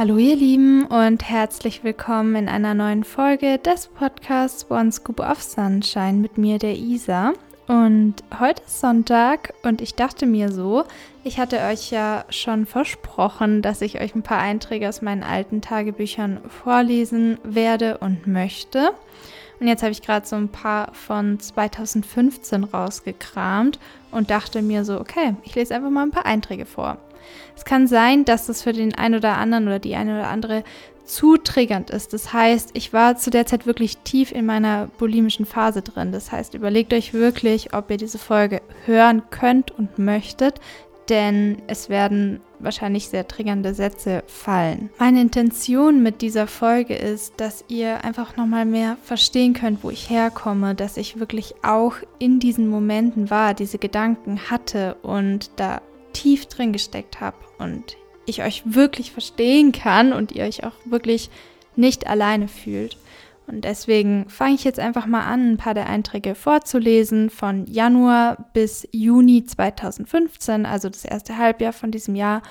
Hallo ihr Lieben und herzlich willkommen in einer neuen Folge des Podcasts One Scoop of Sunshine mit mir, der Isa. Und heute ist Sonntag und ich dachte mir so, ich hatte euch ja schon versprochen, dass ich euch ein paar Einträge aus meinen alten Tagebüchern vorlesen werde und möchte. Und jetzt habe ich gerade so ein paar von 2015 rausgekramt und dachte mir so, okay, ich lese einfach mal ein paar Einträge vor. Es kann sein, dass das für den einen oder anderen oder die eine oder andere zu triggernd ist. Das heißt, ich war zu der Zeit wirklich tief in meiner bulimischen Phase drin. Das heißt, überlegt euch wirklich, ob ihr diese Folge hören könnt und möchtet, denn es werden wahrscheinlich sehr triggernde Sätze fallen. Meine Intention mit dieser Folge ist, dass ihr einfach nochmal mehr verstehen könnt, wo ich herkomme, dass ich wirklich auch in diesen Momenten war, diese Gedanken hatte und da tief drin gesteckt habe und ich euch wirklich verstehen kann und ihr euch auch wirklich nicht alleine fühlt. Und deswegen fange ich jetzt einfach mal an, ein paar der Einträge vorzulesen von Januar bis Juni 2015, also das erste Halbjahr von diesem Jahr.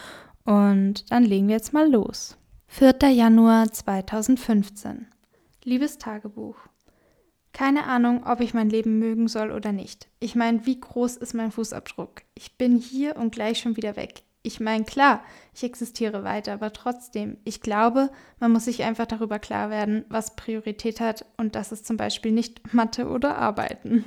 Und dann legen wir jetzt mal los. 4. Januar 2015. Liebes Tagebuch. Keine Ahnung, ob ich mein Leben mögen soll oder nicht. Ich meine, wie groß ist mein Fußabdruck? Ich bin hier und gleich schon wieder weg. Ich meine, klar, ich existiere weiter, aber trotzdem, ich glaube, man muss sich einfach darüber klar werden, was Priorität hat und das ist zum Beispiel nicht Mathe oder Arbeiten.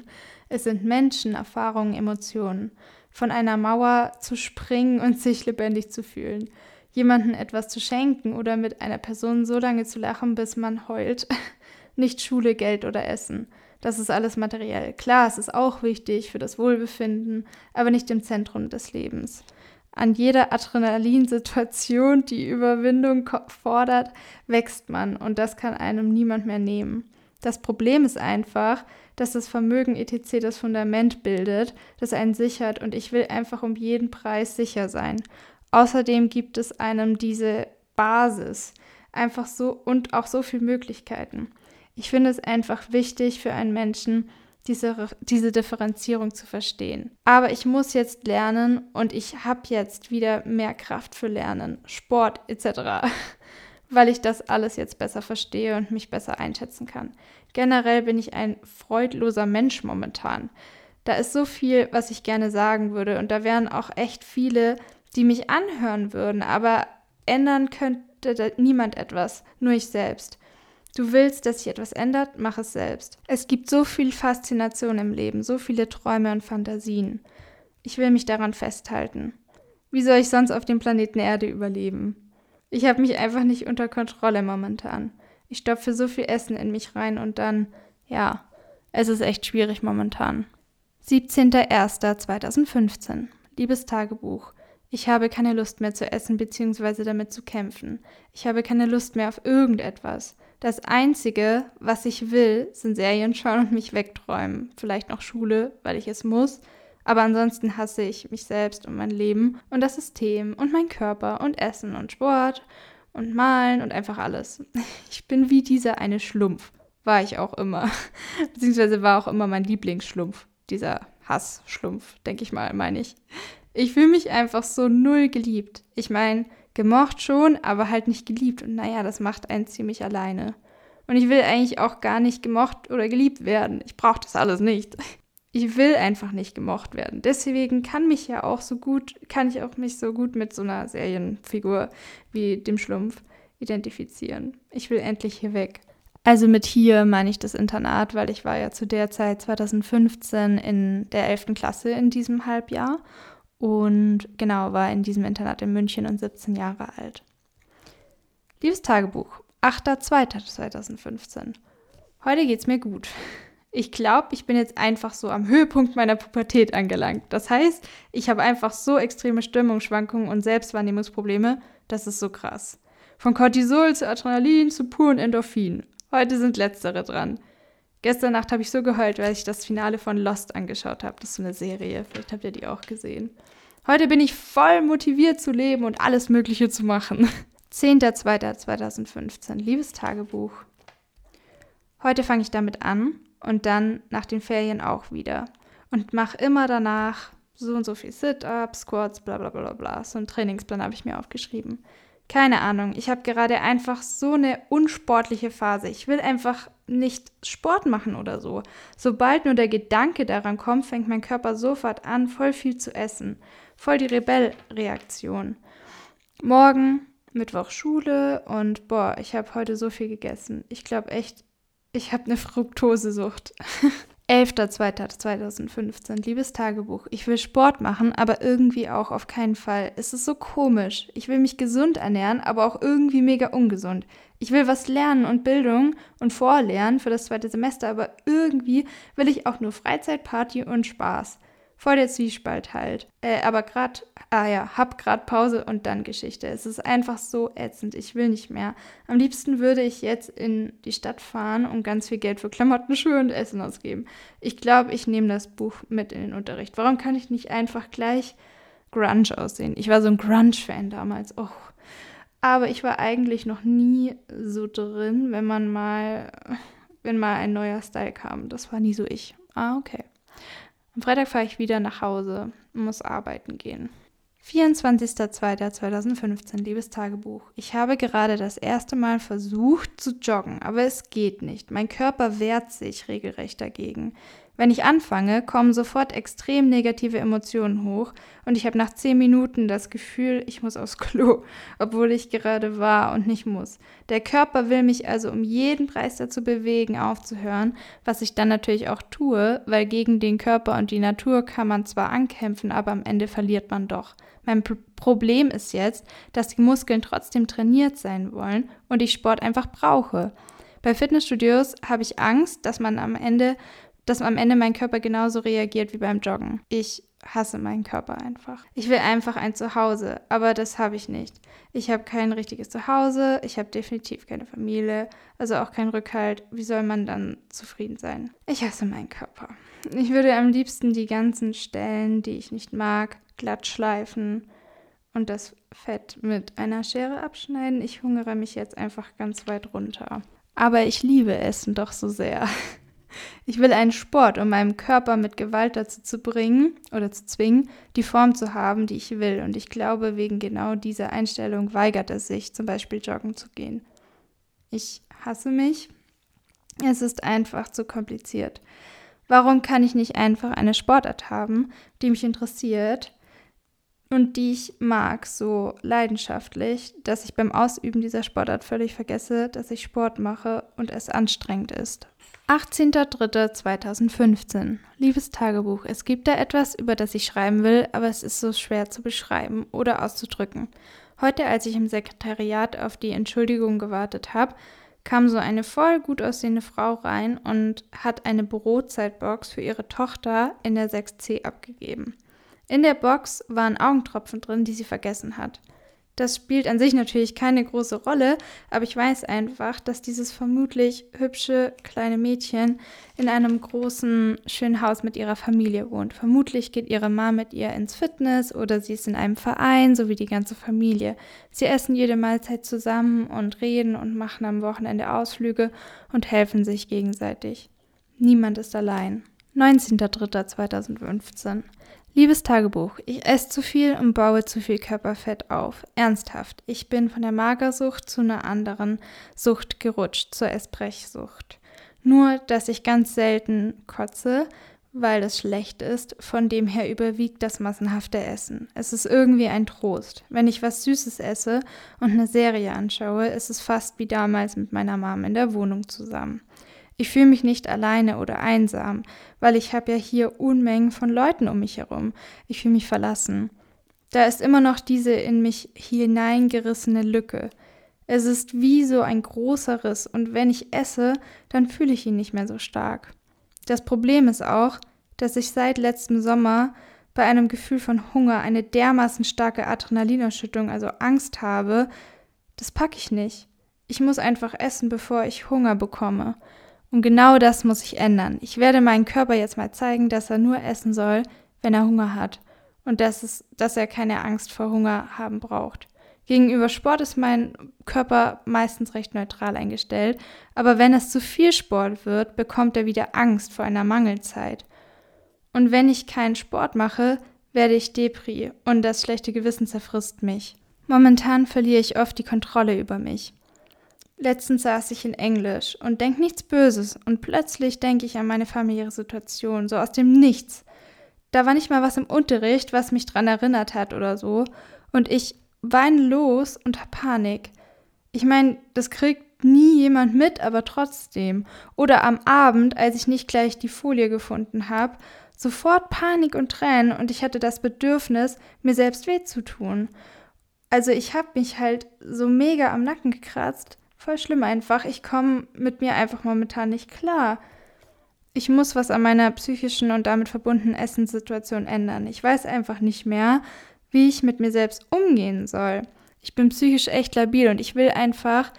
Es sind Menschen, Erfahrungen, Emotionen. Von einer Mauer zu springen und sich lebendig zu fühlen. Jemanden etwas zu schenken oder mit einer Person so lange zu lachen, bis man heult. Nicht Schule, Geld oder Essen. Das ist alles materiell. Klar, es ist auch wichtig für das Wohlbefinden, aber nicht im Zentrum des Lebens. An jeder Adrenalinsituation, die Überwindung fordert, wächst man und das kann einem niemand mehr nehmen. Das Problem ist einfach, dass das Vermögen etc. das Fundament bildet, das einen sichert und ich will einfach um jeden Preis sicher sein. Außerdem gibt es einem diese Basis, einfach so und auch so viele Möglichkeiten. Ich finde es einfach wichtig für einen Menschen, diese, diese Differenzierung zu verstehen. Aber ich muss jetzt lernen und ich habe jetzt wieder mehr Kraft für Lernen, Sport etc., weil ich das alles jetzt besser verstehe und mich besser einschätzen kann. Generell bin ich ein freudloser Mensch momentan. Da ist so viel, was ich gerne sagen würde und da wären auch echt viele, die mich anhören würden, aber ändern könnte niemand etwas, nur ich selbst. Du willst, dass sich etwas ändert, mach es selbst. Es gibt so viel Faszination im Leben, so viele Träume und Fantasien. Ich will mich daran festhalten. Wie soll ich sonst auf dem Planeten Erde überleben? Ich habe mich einfach nicht unter Kontrolle momentan. Ich stopfe so viel Essen in mich rein und dann, ja, es ist echt schwierig momentan. 17.01.2015. Liebes Tagebuch. Ich habe keine Lust mehr zu essen bzw. damit zu kämpfen. Ich habe keine Lust mehr auf irgendetwas. Das Einzige, was ich will, sind Serien schauen und mich wegträumen. Vielleicht noch Schule, weil ich es muss. Aber ansonsten hasse ich mich selbst und mein Leben und das System und mein Körper und Essen und Sport und Malen und einfach alles. Ich bin wie dieser eine Schlumpf. War ich auch immer. Beziehungsweise war auch immer mein Lieblingsschlumpf. Dieser Hassschlumpf, denke ich mal, meine ich. Ich fühle mich einfach so null geliebt. Ich meine, gemocht schon, aber halt nicht geliebt. Und naja, das macht einen ziemlich alleine. Und ich will eigentlich auch gar nicht gemocht oder geliebt werden. Ich brauche das alles nicht. Ich will einfach nicht gemocht werden. Deswegen kann mich ja auch so gut, kann ich auch mich so gut mit so einer Serienfigur wie dem Schlumpf identifizieren. Ich will endlich hier weg. Also mit hier meine ich das Internat, weil ich war ja zu der Zeit 2015 in der 11. Klasse in diesem Halbjahr und genau, war in diesem Internat in München und 17 Jahre alt. Liebes Tagebuch, 8.2.2015. Heute geht's mir gut. Ich glaube, ich bin jetzt einfach so am Höhepunkt meiner Pubertät angelangt. Das heißt, ich habe einfach so extreme Stimmungsschwankungen und Selbstwahrnehmungsprobleme, das ist so krass. Von Cortisol zu Adrenalin zu puren Endorphin. Heute sind letztere dran. Gestern Nacht habe ich so geheult, weil ich das Finale von Lost angeschaut habe. Das ist so eine Serie. Vielleicht habt ihr die auch gesehen. Heute bin ich voll motiviert zu leben und alles Mögliche zu machen. 10.02.2015. Liebes Tagebuch. Heute fange ich damit an und dann nach den Ferien auch wieder. Und mache immer danach so und so viel Sit-Ups, Squats, bla bla bla bla. So einen Trainingsplan habe ich mir aufgeschrieben. Keine Ahnung, ich habe gerade einfach so eine unsportliche Phase. Ich will einfach nicht Sport machen oder so. Sobald nur der Gedanke daran kommt, fängt mein Körper sofort an, voll viel zu essen. Voll die Rebellreaktion. Morgen, Mittwoch Schule und boah, ich habe heute so viel gegessen. Ich glaube echt, ich habe eine Fructosesucht. 11.02.2015, liebes Tagebuch. Ich will Sport machen, aber irgendwie auch auf keinen Fall. Es ist so komisch. Ich will mich gesund ernähren, aber auch irgendwie mega ungesund. Ich will was lernen und Bildung und vorlernen für das zweite Semester, aber irgendwie will ich auch nur Freizeit, Party und Spaß. Voll der Zwiespalt halt. Äh, aber gerade, ah ja, hab gerade Pause und dann Geschichte. Es ist einfach so ätzend. Ich will nicht mehr. Am liebsten würde ich jetzt in die Stadt fahren und ganz viel Geld für Klamotten, Schuhe und Essen ausgeben. Ich glaube, ich nehme das Buch mit in den Unterricht. Warum kann ich nicht einfach gleich Grunge aussehen? Ich war so ein Grunge-Fan damals. Oh. Aber ich war eigentlich noch nie so drin, wenn man mal, wenn mal ein neuer Style kam. Das war nie so ich. Ah, okay. Am Freitag fahre ich wieder nach Hause und muss arbeiten gehen. 24.02.2015, liebes Tagebuch. Ich habe gerade das erste Mal versucht zu joggen, aber es geht nicht. Mein Körper wehrt sich regelrecht dagegen. Wenn ich anfange, kommen sofort extrem negative Emotionen hoch und ich habe nach zehn Minuten das Gefühl, ich muss aufs Klo, obwohl ich gerade war und nicht muss. Der Körper will mich also um jeden Preis dazu bewegen, aufzuhören, was ich dann natürlich auch tue, weil gegen den Körper und die Natur kann man zwar ankämpfen, aber am Ende verliert man doch. Mein P Problem ist jetzt, dass die Muskeln trotzdem trainiert sein wollen und ich Sport einfach brauche. Bei Fitnessstudios habe ich Angst, dass man am Ende dass am Ende mein Körper genauso reagiert wie beim Joggen. Ich hasse meinen Körper einfach. Ich will einfach ein Zuhause, aber das habe ich nicht. Ich habe kein richtiges Zuhause, ich habe definitiv keine Familie, also auch keinen Rückhalt. Wie soll man dann zufrieden sein? Ich hasse meinen Körper. Ich würde am liebsten die ganzen Stellen, die ich nicht mag, glatt schleifen und das Fett mit einer Schere abschneiden. Ich hungere mich jetzt einfach ganz weit runter. Aber ich liebe Essen doch so sehr. Ich will einen Sport, um meinem Körper mit Gewalt dazu zu bringen oder zu zwingen, die Form zu haben, die ich will. Und ich glaube, wegen genau dieser Einstellung weigert es sich, zum Beispiel joggen zu gehen. Ich hasse mich. Es ist einfach zu kompliziert. Warum kann ich nicht einfach eine Sportart haben, die mich interessiert und die ich mag, so leidenschaftlich, dass ich beim Ausüben dieser Sportart völlig vergesse, dass ich Sport mache und es anstrengend ist? 18.03.2015. Liebes Tagebuch, es gibt da etwas, über das ich schreiben will, aber es ist so schwer zu beschreiben oder auszudrücken. Heute, als ich im Sekretariat auf die Entschuldigung gewartet habe, kam so eine voll gut aussehende Frau rein und hat eine Bürozeitbox für ihre Tochter in der 6C abgegeben. In der Box waren Augentropfen drin, die sie vergessen hat. Das spielt an sich natürlich keine große Rolle, aber ich weiß einfach, dass dieses vermutlich hübsche kleine Mädchen in einem großen, schönen Haus mit ihrer Familie wohnt. Vermutlich geht ihre Mama mit ihr ins Fitness oder sie ist in einem Verein, so wie die ganze Familie. Sie essen jede Mahlzeit zusammen und reden und machen am Wochenende Ausflüge und helfen sich gegenseitig. Niemand ist allein. 19.03.2015 Liebes Tagebuch, ich esse zu viel und baue zu viel Körperfett auf. Ernsthaft, ich bin von der Magersucht zu einer anderen Sucht gerutscht, zur Essbrechsucht. Nur, dass ich ganz selten kotze, weil es schlecht ist, von dem her überwiegt das massenhafte Essen. Es ist irgendwie ein Trost. Wenn ich was Süßes esse und eine Serie anschaue, ist es fast wie damals mit meiner Mom in der Wohnung zusammen. Ich fühle mich nicht alleine oder einsam, weil ich habe ja hier Unmengen von Leuten um mich herum. Ich fühle mich verlassen. Da ist immer noch diese in mich hineingerissene Lücke. Es ist wie so ein großer Riss und wenn ich esse, dann fühle ich ihn nicht mehr so stark. Das Problem ist auch, dass ich seit letztem Sommer bei einem Gefühl von Hunger eine dermaßen starke Adrenalinausschüttung, also Angst habe, das packe ich nicht. Ich muss einfach essen, bevor ich Hunger bekomme. Und genau das muss ich ändern. Ich werde meinem Körper jetzt mal zeigen, dass er nur essen soll, wenn er Hunger hat. Und dass, es, dass er keine Angst vor Hunger haben braucht. Gegenüber Sport ist mein Körper meistens recht neutral eingestellt, aber wenn es zu viel Sport wird, bekommt er wieder Angst vor einer Mangelzeit. Und wenn ich keinen Sport mache, werde ich Depri und das schlechte Gewissen zerfrisst mich. Momentan verliere ich oft die Kontrolle über mich. Letztens saß ich in Englisch und denk nichts Böses und plötzlich denke ich an meine familiäre Situation, so aus dem Nichts. Da war nicht mal was im Unterricht, was mich dran erinnert hat oder so. Und ich weine los und hab Panik. Ich meine, das kriegt nie jemand mit, aber trotzdem. Oder am Abend, als ich nicht gleich die Folie gefunden habe, sofort Panik und Tränen und ich hatte das Bedürfnis, mir selbst weh zu tun. Also ich habe mich halt so mega am Nacken gekratzt. Voll schlimm einfach. Ich komme mit mir einfach momentan nicht klar. Ich muss was an meiner psychischen und damit verbundenen Essenssituation ändern. Ich weiß einfach nicht mehr, wie ich mit mir selbst umgehen soll. Ich bin psychisch echt labil und ich will einfach,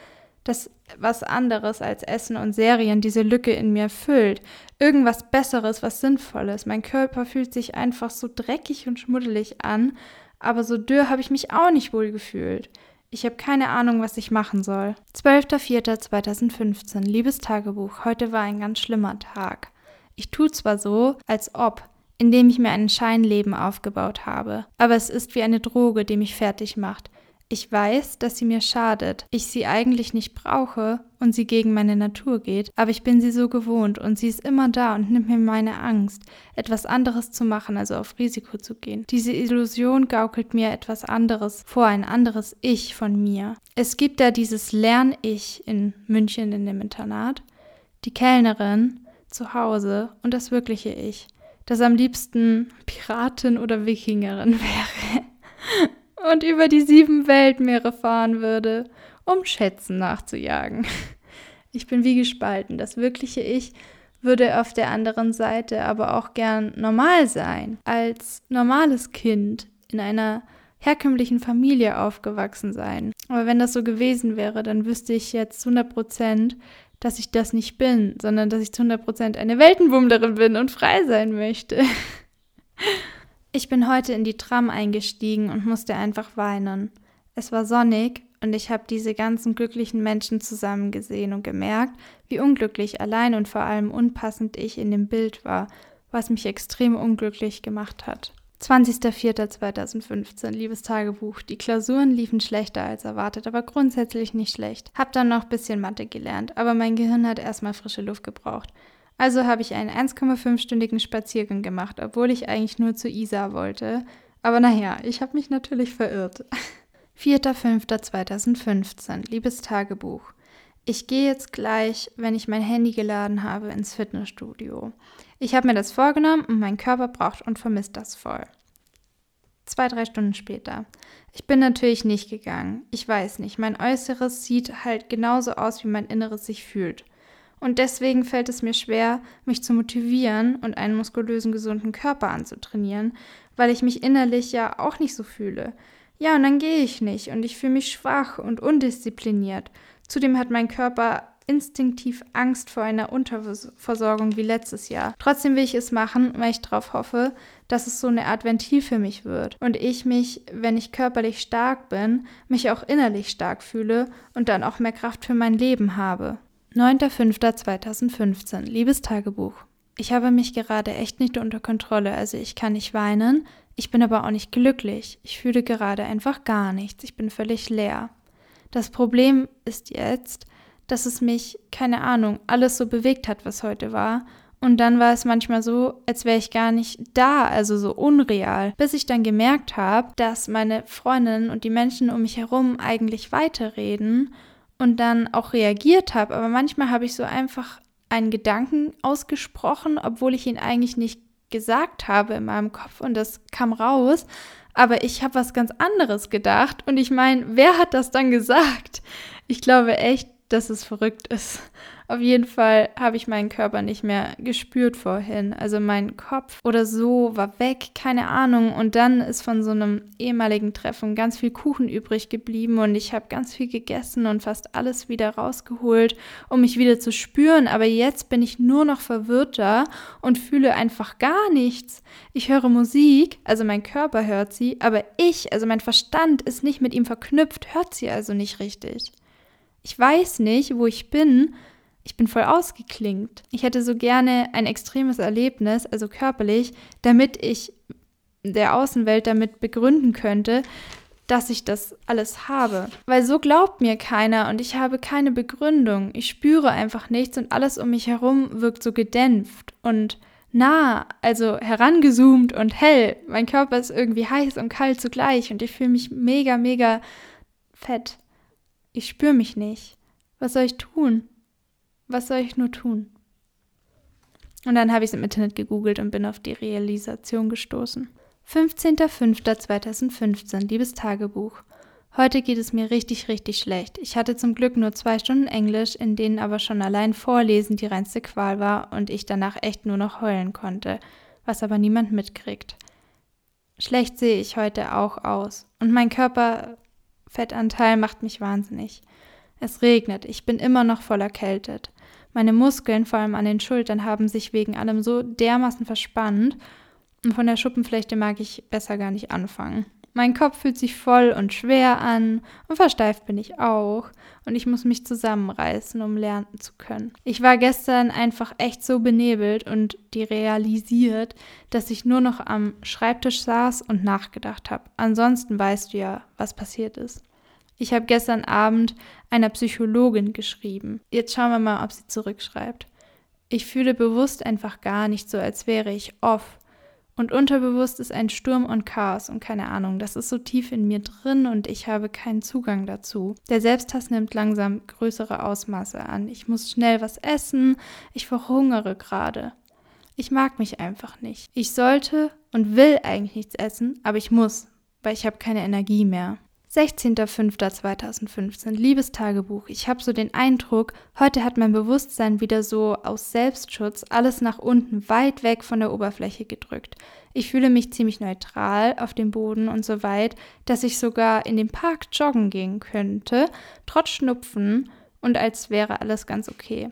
dass was anderes als Essen und Serien diese Lücke in mir füllt. Irgendwas Besseres, was Sinnvolles. Mein Körper fühlt sich einfach so dreckig und schmuddelig an, aber so dürr habe ich mich auch nicht wohl gefühlt. Ich habe keine Ahnung, was ich machen soll. 12.04.2015. Liebes Tagebuch. Heute war ein ganz schlimmer Tag. Ich tue zwar so, als ob, indem ich mir ein Scheinleben aufgebaut habe, aber es ist wie eine Droge, die mich fertig macht. Ich weiß, dass sie mir schadet, ich sie eigentlich nicht brauche und sie gegen meine Natur geht, aber ich bin sie so gewohnt und sie ist immer da und nimmt mir meine Angst, etwas anderes zu machen, also auf Risiko zu gehen. Diese Illusion gaukelt mir etwas anderes vor, ein anderes Ich von mir. Es gibt da dieses Lern-Ich in München in dem Internat, die Kellnerin zu Hause und das wirkliche Ich, das am liebsten Piratin oder Wikingerin wäre und über die sieben Weltmeere fahren würde, um Schätzen nachzujagen. Ich bin wie gespalten. Das wirkliche Ich würde auf der anderen Seite aber auch gern normal sein, als normales Kind in einer herkömmlichen Familie aufgewachsen sein. Aber wenn das so gewesen wäre, dann wüsste ich jetzt 100 Prozent, dass ich das nicht bin, sondern dass ich zu 100 Prozent eine Weltenbummlerin bin und frei sein möchte. Ich bin heute in die Tram eingestiegen und musste einfach weinen. Es war sonnig und ich habe diese ganzen glücklichen Menschen zusammen gesehen und gemerkt, wie unglücklich allein und vor allem unpassend ich in dem Bild war, was mich extrem unglücklich gemacht hat. 20.04.2015, liebes Tagebuch. Die Klausuren liefen schlechter als erwartet, aber grundsätzlich nicht schlecht. Hab dann noch ein bisschen Mathe gelernt, aber mein Gehirn hat erstmal frische Luft gebraucht. Also habe ich einen 1,5-stündigen Spaziergang gemacht, obwohl ich eigentlich nur zu Isa wollte. Aber naja, ich habe mich natürlich verirrt. 4.5.2015, liebes Tagebuch. Ich gehe jetzt gleich, wenn ich mein Handy geladen habe, ins Fitnessstudio. Ich habe mir das vorgenommen und mein Körper braucht und vermisst das voll. Zwei, drei Stunden später. Ich bin natürlich nicht gegangen. Ich weiß nicht. Mein Äußeres sieht halt genauso aus, wie mein Inneres sich fühlt. Und deswegen fällt es mir schwer, mich zu motivieren und einen muskulösen, gesunden Körper anzutrainieren, weil ich mich innerlich ja auch nicht so fühle. Ja, und dann gehe ich nicht und ich fühle mich schwach und undiszipliniert. Zudem hat mein Körper instinktiv Angst vor einer Unterversorgung wie letztes Jahr. Trotzdem will ich es machen, weil ich darauf hoffe, dass es so eine Art Ventil für mich wird und ich mich, wenn ich körperlich stark bin, mich auch innerlich stark fühle und dann auch mehr Kraft für mein Leben habe. 9.05.2015 Liebes Tagebuch. Ich habe mich gerade echt nicht unter Kontrolle, also ich kann nicht weinen, ich bin aber auch nicht glücklich. Ich fühle gerade einfach gar nichts, ich bin völlig leer. Das Problem ist jetzt, dass es mich, keine Ahnung, alles so bewegt hat, was heute war. Und dann war es manchmal so, als wäre ich gar nicht da, also so unreal, bis ich dann gemerkt habe, dass meine Freundinnen und die Menschen um mich herum eigentlich weiterreden und dann auch reagiert habe. Aber manchmal habe ich so einfach einen Gedanken ausgesprochen, obwohl ich ihn eigentlich nicht gesagt habe in meinem Kopf und das kam raus. Aber ich habe was ganz anderes gedacht und ich meine, wer hat das dann gesagt? Ich glaube echt, dass es verrückt ist. Auf jeden Fall habe ich meinen Körper nicht mehr gespürt vorhin. Also mein Kopf oder so war weg, keine Ahnung. Und dann ist von so einem ehemaligen Treffen ganz viel Kuchen übrig geblieben und ich habe ganz viel gegessen und fast alles wieder rausgeholt, um mich wieder zu spüren. Aber jetzt bin ich nur noch verwirrter und fühle einfach gar nichts. Ich höre Musik, also mein Körper hört sie, aber ich, also mein Verstand ist nicht mit ihm verknüpft, hört sie also nicht richtig. Ich weiß nicht, wo ich bin, ich bin voll ausgeklingt. Ich hätte so gerne ein extremes Erlebnis, also körperlich, damit ich der Außenwelt damit begründen könnte, dass ich das alles habe. Weil so glaubt mir keiner und ich habe keine Begründung. Ich spüre einfach nichts und alles um mich herum wirkt so gedämpft und nah, also herangezoomt und hell. Mein Körper ist irgendwie heiß und kalt zugleich und ich fühle mich mega, mega fett. Ich spüre mich nicht. Was soll ich tun? Was soll ich nur tun? Und dann habe ich es im Internet gegoogelt und bin auf die Realisation gestoßen. 15.05.2015, liebes Tagebuch. Heute geht es mir richtig, richtig schlecht. Ich hatte zum Glück nur zwei Stunden Englisch, in denen aber schon allein Vorlesen die reinste Qual war und ich danach echt nur noch heulen konnte, was aber niemand mitkriegt. Schlecht sehe ich heute auch aus und mein Körperfettanteil macht mich wahnsinnig. Es regnet, ich bin immer noch voll erkältet. Meine Muskeln, vor allem an den Schultern, haben sich wegen allem so dermaßen verspannt und von der Schuppenflechte mag ich besser gar nicht anfangen. Mein Kopf fühlt sich voll und schwer an und versteift bin ich auch und ich muss mich zusammenreißen, um lernen zu können. Ich war gestern einfach echt so benebelt und die realisiert, dass ich nur noch am Schreibtisch saß und nachgedacht habe. Ansonsten weißt du ja, was passiert ist. Ich habe gestern Abend einer Psychologin geschrieben. Jetzt schauen wir mal, ob sie zurückschreibt. Ich fühle bewusst einfach gar nicht so, als wäre ich off und unterbewusst ist ein Sturm und Chaos und keine Ahnung, das ist so tief in mir drin und ich habe keinen Zugang dazu. Der Selbsthass nimmt langsam größere Ausmaße an. Ich muss schnell was essen, ich verhungere gerade. Ich mag mich einfach nicht. Ich sollte und will eigentlich nichts essen, aber ich muss, weil ich habe keine Energie mehr. 16.05.2015, liebes Tagebuch. Ich habe so den Eindruck, heute hat mein Bewusstsein wieder so aus Selbstschutz alles nach unten weit weg von der Oberfläche gedrückt. Ich fühle mich ziemlich neutral auf dem Boden und so weit, dass ich sogar in den Park joggen gehen könnte, trotz Schnupfen und als wäre alles ganz okay.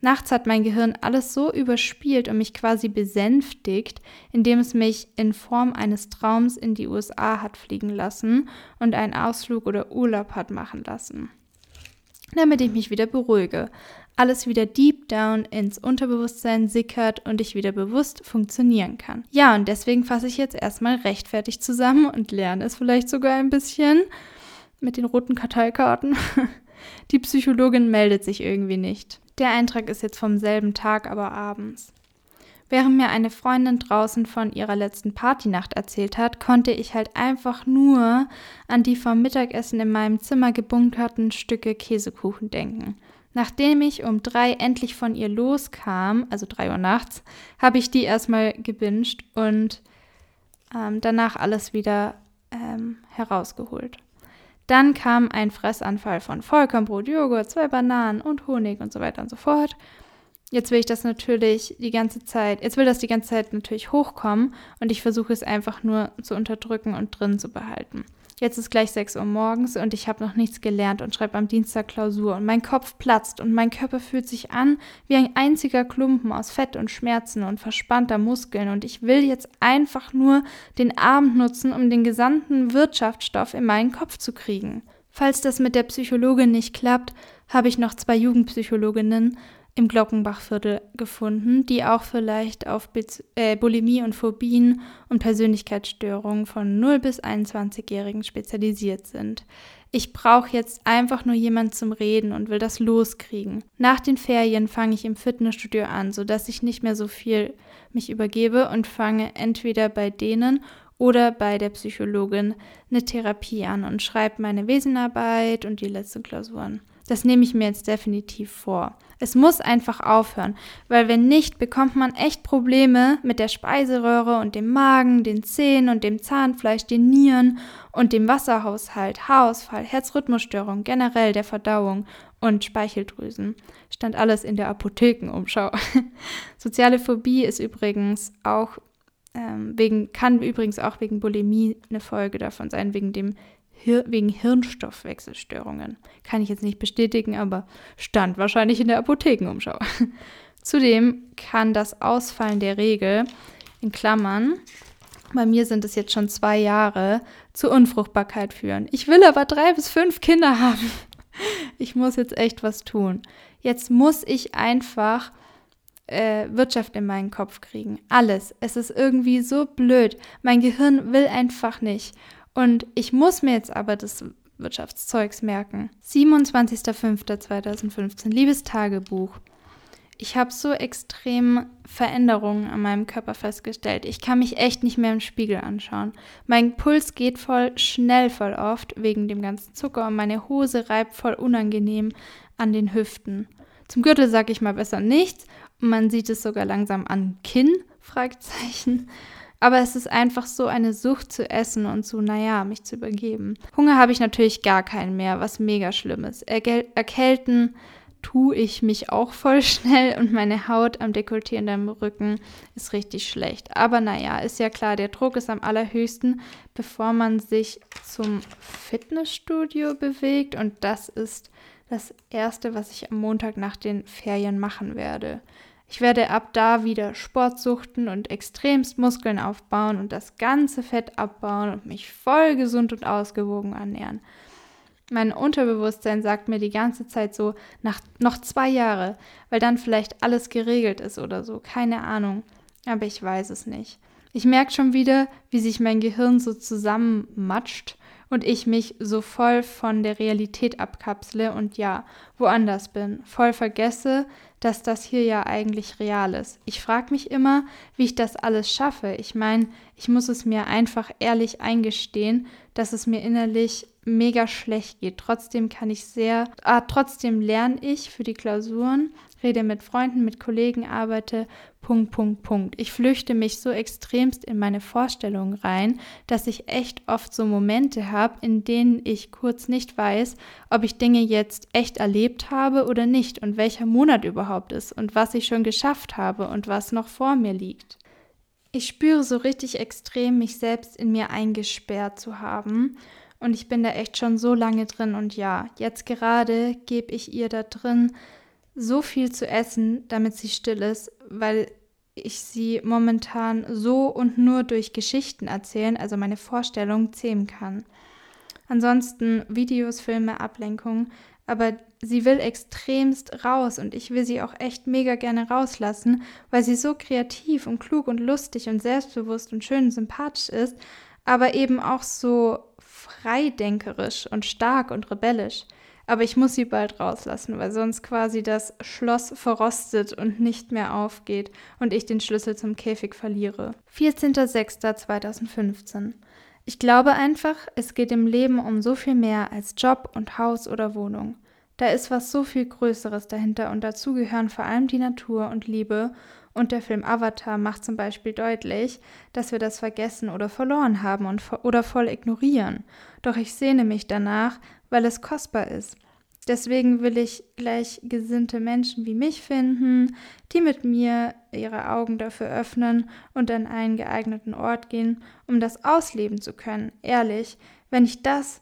Nachts hat mein Gehirn alles so überspielt und mich quasi besänftigt, indem es mich in Form eines Traums in die USA hat fliegen lassen und einen Ausflug oder Urlaub hat machen lassen. Damit ich mich wieder beruhige, alles wieder deep down ins Unterbewusstsein sickert und ich wieder bewusst funktionieren kann. Ja, und deswegen fasse ich jetzt erstmal rechtfertig zusammen und lerne es vielleicht sogar ein bisschen mit den roten Karteikarten. Die Psychologin meldet sich irgendwie nicht. Der Eintrag ist jetzt vom selben Tag, aber abends. Während mir eine Freundin draußen von ihrer letzten Partynacht erzählt hat, konnte ich halt einfach nur an die vom Mittagessen in meinem Zimmer gebunkerten Stücke Käsekuchen denken. Nachdem ich um drei endlich von ihr loskam, also drei Uhr nachts, habe ich die erstmal gebinged und ähm, danach alles wieder ähm, herausgeholt. Dann kam ein Fressanfall von Vollkornbrot, Joghurt, zwei Bananen und Honig und so weiter und so fort. Jetzt will ich das natürlich die ganze Zeit, jetzt will das die ganze Zeit natürlich hochkommen und ich versuche es einfach nur zu unterdrücken und drin zu behalten. Jetzt ist gleich 6 Uhr morgens und ich habe noch nichts gelernt und schreibe am Dienstag Klausur und mein Kopf platzt und mein Körper fühlt sich an wie ein einziger Klumpen aus Fett und Schmerzen und verspannter Muskeln und ich will jetzt einfach nur den Abend nutzen, um den gesamten Wirtschaftsstoff in meinen Kopf zu kriegen. Falls das mit der Psychologin nicht klappt, habe ich noch zwei Jugendpsychologinnen im Glockenbachviertel gefunden, die auch vielleicht auf äh, Bulimie und Phobien und Persönlichkeitsstörungen von 0 bis 21-Jährigen spezialisiert sind. Ich brauche jetzt einfach nur jemand zum Reden und will das loskriegen. Nach den Ferien fange ich im Fitnessstudio an, sodass ich nicht mehr so viel mich übergebe und fange entweder bei denen oder bei der Psychologin eine Therapie an und schreibe meine Wesenarbeit und die letzten Klausuren. Das nehme ich mir jetzt definitiv vor. Es muss einfach aufhören, weil wenn nicht, bekommt man echt Probleme mit der Speiseröhre und dem Magen, den Zähnen und dem Zahnfleisch, den Nieren und dem Wasserhaushalt, Haarausfall, Herzrhythmusstörung, generell der Verdauung und Speicheldrüsen. Stand alles in der Apothekenumschau. Soziale Phobie ist übrigens auch ähm, wegen, kann übrigens auch wegen Bulimie eine Folge davon sein, wegen dem Hir wegen Hirnstoffwechselstörungen. Kann ich jetzt nicht bestätigen, aber stand wahrscheinlich in der Apothekenumschau. Zudem kann das Ausfallen der Regel, in Klammern, bei mir sind es jetzt schon zwei Jahre, zu Unfruchtbarkeit führen. Ich will aber drei bis fünf Kinder haben. Ich muss jetzt echt was tun. Jetzt muss ich einfach äh, Wirtschaft in meinen Kopf kriegen. Alles. Es ist irgendwie so blöd. Mein Gehirn will einfach nicht. Und ich muss mir jetzt aber das Wirtschaftszeugs merken. 27.05.2015, liebes Tagebuch. Ich habe so extrem Veränderungen an meinem Körper festgestellt. Ich kann mich echt nicht mehr im Spiegel anschauen. Mein Puls geht voll schnell voll oft wegen dem ganzen Zucker und meine Hose reibt voll unangenehm an den Hüften. Zum Gürtel sage ich mal besser nichts und man sieht es sogar langsam an Kinn, Fragezeichen. Aber es ist einfach so eine Sucht zu essen und so, naja, mich zu übergeben. Hunger habe ich natürlich gar keinen mehr, was mega schlimm ist. Ergel erkälten tue ich mich auch voll schnell und meine Haut am Dekolleté und am Rücken ist richtig schlecht. Aber naja, ist ja klar, der Druck ist am allerhöchsten, bevor man sich zum Fitnessstudio bewegt und das ist das Erste, was ich am Montag nach den Ferien machen werde. Ich werde ab da wieder Sport suchten und extremst Muskeln aufbauen und das ganze Fett abbauen und mich voll gesund und ausgewogen ernähren. Mein Unterbewusstsein sagt mir die ganze Zeit so, nach noch zwei Jahre, weil dann vielleicht alles geregelt ist oder so, keine Ahnung. Aber ich weiß es nicht. Ich merke schon wieder, wie sich mein Gehirn so zusammenmatscht und ich mich so voll von der Realität abkapsle und ja, woanders bin, voll vergesse, dass das hier ja eigentlich real ist. Ich frage mich immer, wie ich das alles schaffe. Ich meine, ich muss es mir einfach ehrlich eingestehen, dass es mir innerlich mega schlecht geht. Trotzdem kann ich sehr, ah, trotzdem lerne ich für die Klausuren, rede mit Freunden, mit Kollegen, arbeite, Punkt, Punkt, Punkt. Ich flüchte mich so extremst in meine Vorstellungen rein, dass ich echt oft so Momente habe, in denen ich kurz nicht weiß, ob ich Dinge jetzt echt erlebt habe oder nicht und welcher Monat überhaupt ist und was ich schon geschafft habe und was noch vor mir liegt. Ich spüre so richtig extrem, mich selbst in mir eingesperrt zu haben und ich bin da echt schon so lange drin und ja, jetzt gerade gebe ich ihr da drin so viel zu essen, damit sie still ist, weil ich sie momentan so und nur durch Geschichten erzählen, also meine Vorstellung, zähmen kann. Ansonsten Videos, Filme, Ablenkung, aber sie will extremst raus und ich will sie auch echt mega gerne rauslassen, weil sie so kreativ und klug und lustig und selbstbewusst und schön und sympathisch ist, aber eben auch so freidenkerisch und stark und rebellisch. Aber ich muss sie bald rauslassen, weil sonst quasi das Schloss verrostet und nicht mehr aufgeht und ich den Schlüssel zum Käfig verliere. 14.06.2015. Ich glaube einfach, es geht im Leben um so viel mehr als Job und Haus oder Wohnung. Da ist was so viel Größeres dahinter und dazu gehören vor allem die Natur und Liebe und der Film Avatar macht zum Beispiel deutlich, dass wir das vergessen oder verloren haben und oder voll ignorieren. Doch ich sehne mich danach, weil es kostbar ist. Deswegen will ich gleichgesinnte Menschen wie mich finden, die mit mir ihre Augen dafür öffnen und an einen geeigneten Ort gehen, um das ausleben zu können. Ehrlich, wenn ich das,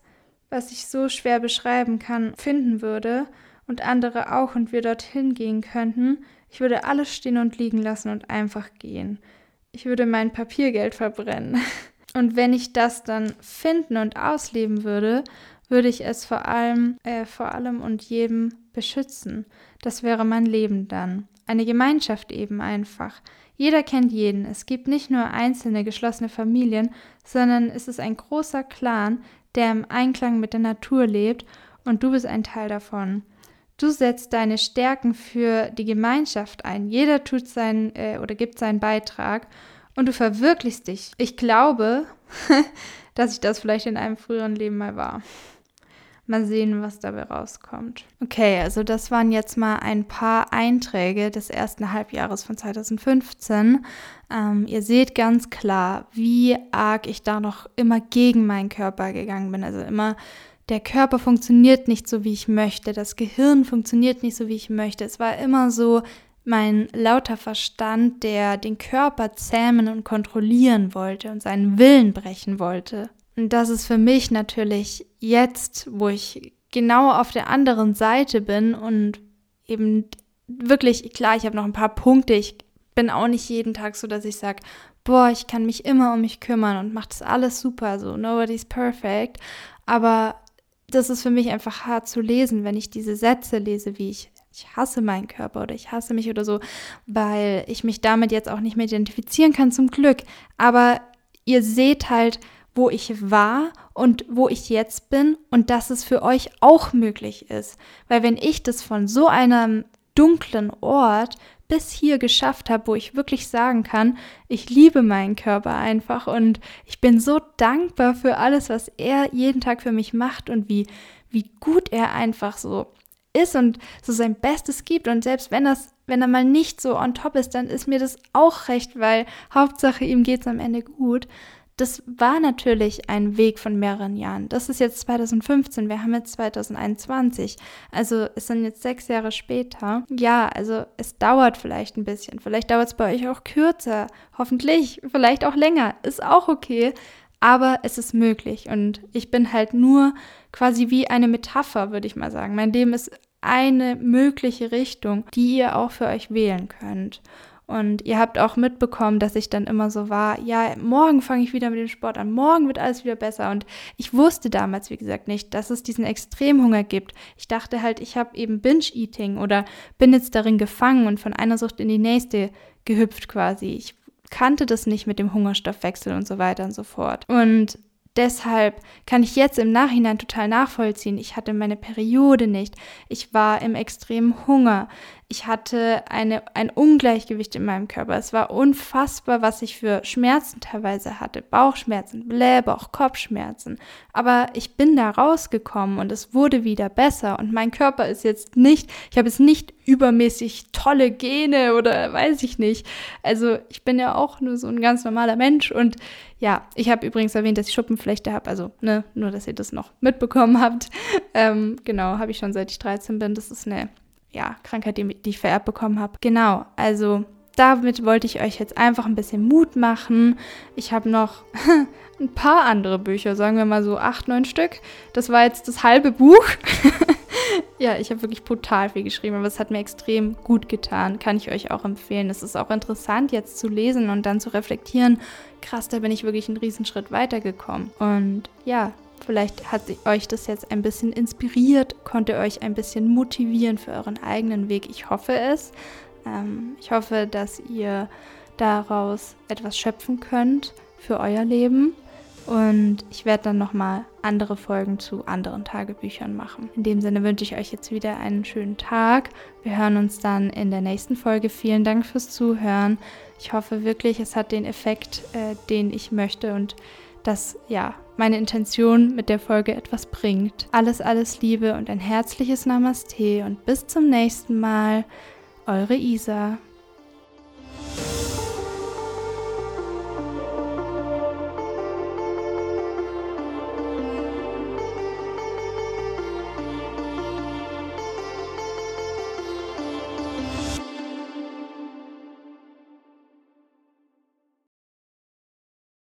was ich so schwer beschreiben kann, finden würde und andere auch und wir dorthin gehen könnten, ich würde alles stehen und liegen lassen und einfach gehen. Ich würde mein Papiergeld verbrennen. Und wenn ich das dann finden und ausleben würde, würde ich es vor allem, äh, vor allem und jedem beschützen. Das wäre mein Leben dann. Eine Gemeinschaft eben einfach. Jeder kennt jeden. Es gibt nicht nur einzelne geschlossene Familien, sondern es ist ein großer Clan, der im Einklang mit der Natur lebt und du bist ein Teil davon. Du setzt deine Stärken für die Gemeinschaft ein. Jeder tut seinen äh, oder gibt seinen Beitrag und du verwirklichst dich. Ich glaube, dass ich das vielleicht in einem früheren Leben mal war. Mal sehen, was dabei rauskommt. Okay, also das waren jetzt mal ein paar Einträge des ersten Halbjahres von 2015. Ähm, ihr seht ganz klar, wie arg ich da noch immer gegen meinen Körper gegangen bin. Also immer der Körper funktioniert nicht so, wie ich möchte, das Gehirn funktioniert nicht so, wie ich möchte. Es war immer so mein lauter Verstand, der den Körper zähmen und kontrollieren wollte und seinen Willen brechen wollte. Und das ist für mich natürlich jetzt, wo ich genau auf der anderen Seite bin und eben wirklich, klar, ich habe noch ein paar Punkte. Ich bin auch nicht jeden Tag so, dass ich sage, boah, ich kann mich immer um mich kümmern und mache das alles super, so nobody's perfect. Aber das ist für mich einfach hart zu lesen, wenn ich diese Sätze lese, wie ich, ich hasse meinen Körper oder ich hasse mich oder so, weil ich mich damit jetzt auch nicht mehr identifizieren kann, zum Glück. Aber ihr seht halt, wo ich war und wo ich jetzt bin und dass es für euch auch möglich ist. Weil wenn ich das von so einem dunklen Ort bis hier geschafft habe, wo ich wirklich sagen kann, ich liebe meinen Körper einfach und ich bin so dankbar für alles, was er jeden Tag für mich macht und wie, wie gut er einfach so ist und so sein Bestes gibt. Und selbst wenn das, wenn er mal nicht so on top ist, dann ist mir das auch recht, weil Hauptsache ihm geht es am Ende gut das war natürlich ein Weg von mehreren Jahren. Das ist jetzt 2015, wir haben jetzt 2021. Also es sind jetzt sechs Jahre später. Ja, also es dauert vielleicht ein bisschen. Vielleicht dauert es bei euch auch kürzer. Hoffentlich, vielleicht auch länger. Ist auch okay. Aber es ist möglich. Und ich bin halt nur quasi wie eine Metapher, würde ich mal sagen. Mein Leben ist eine mögliche Richtung, die ihr auch für euch wählen könnt. Und ihr habt auch mitbekommen, dass ich dann immer so war, ja, morgen fange ich wieder mit dem Sport an, morgen wird alles wieder besser. Und ich wusste damals, wie gesagt, nicht, dass es diesen Extremhunger gibt. Ich dachte halt, ich habe eben Binge-Eating oder bin jetzt darin gefangen und von einer Sucht in die nächste gehüpft quasi. Ich kannte das nicht mit dem Hungerstoffwechsel und so weiter und so fort. Und deshalb kann ich jetzt im Nachhinein total nachvollziehen. Ich hatte meine Periode nicht. Ich war im extremen Hunger ich hatte eine, ein Ungleichgewicht in meinem Körper. Es war unfassbar, was ich für Schmerzen teilweise hatte. Bauchschmerzen, Blähbauch, auch Kopfschmerzen. Aber ich bin da rausgekommen und es wurde wieder besser. Und mein Körper ist jetzt nicht, ich habe jetzt nicht übermäßig tolle Gene oder weiß ich nicht. Also ich bin ja auch nur so ein ganz normaler Mensch. Und ja, ich habe übrigens erwähnt, dass ich Schuppenflechte habe. Also ne, nur, dass ihr das noch mitbekommen habt. Ähm, genau, habe ich schon seit ich 13 bin. Das ist eine ja, Krankheit, die, die ich vererbt bekommen habe. Genau, also damit wollte ich euch jetzt einfach ein bisschen Mut machen. Ich habe noch ein paar andere Bücher, sagen wir mal so acht, neun Stück. Das war jetzt das halbe Buch. ja, ich habe wirklich brutal viel geschrieben, aber es hat mir extrem gut getan. Kann ich euch auch empfehlen. Es ist auch interessant jetzt zu lesen und dann zu reflektieren. Krass, da bin ich wirklich einen Riesenschritt weitergekommen. Und ja, Vielleicht hat euch das jetzt ein bisschen inspiriert, konnte euch ein bisschen motivieren für euren eigenen Weg. Ich hoffe es. Ähm, ich hoffe, dass ihr daraus etwas schöpfen könnt für euer Leben. Und ich werde dann nochmal andere Folgen zu anderen Tagebüchern machen. In dem Sinne wünsche ich euch jetzt wieder einen schönen Tag. Wir hören uns dann in der nächsten Folge. Vielen Dank fürs Zuhören. Ich hoffe wirklich, es hat den Effekt, äh, den ich möchte und dass ja, meine Intention mit der Folge etwas bringt. Alles, alles Liebe und ein herzliches Namaste und bis zum nächsten Mal. Eure Isa.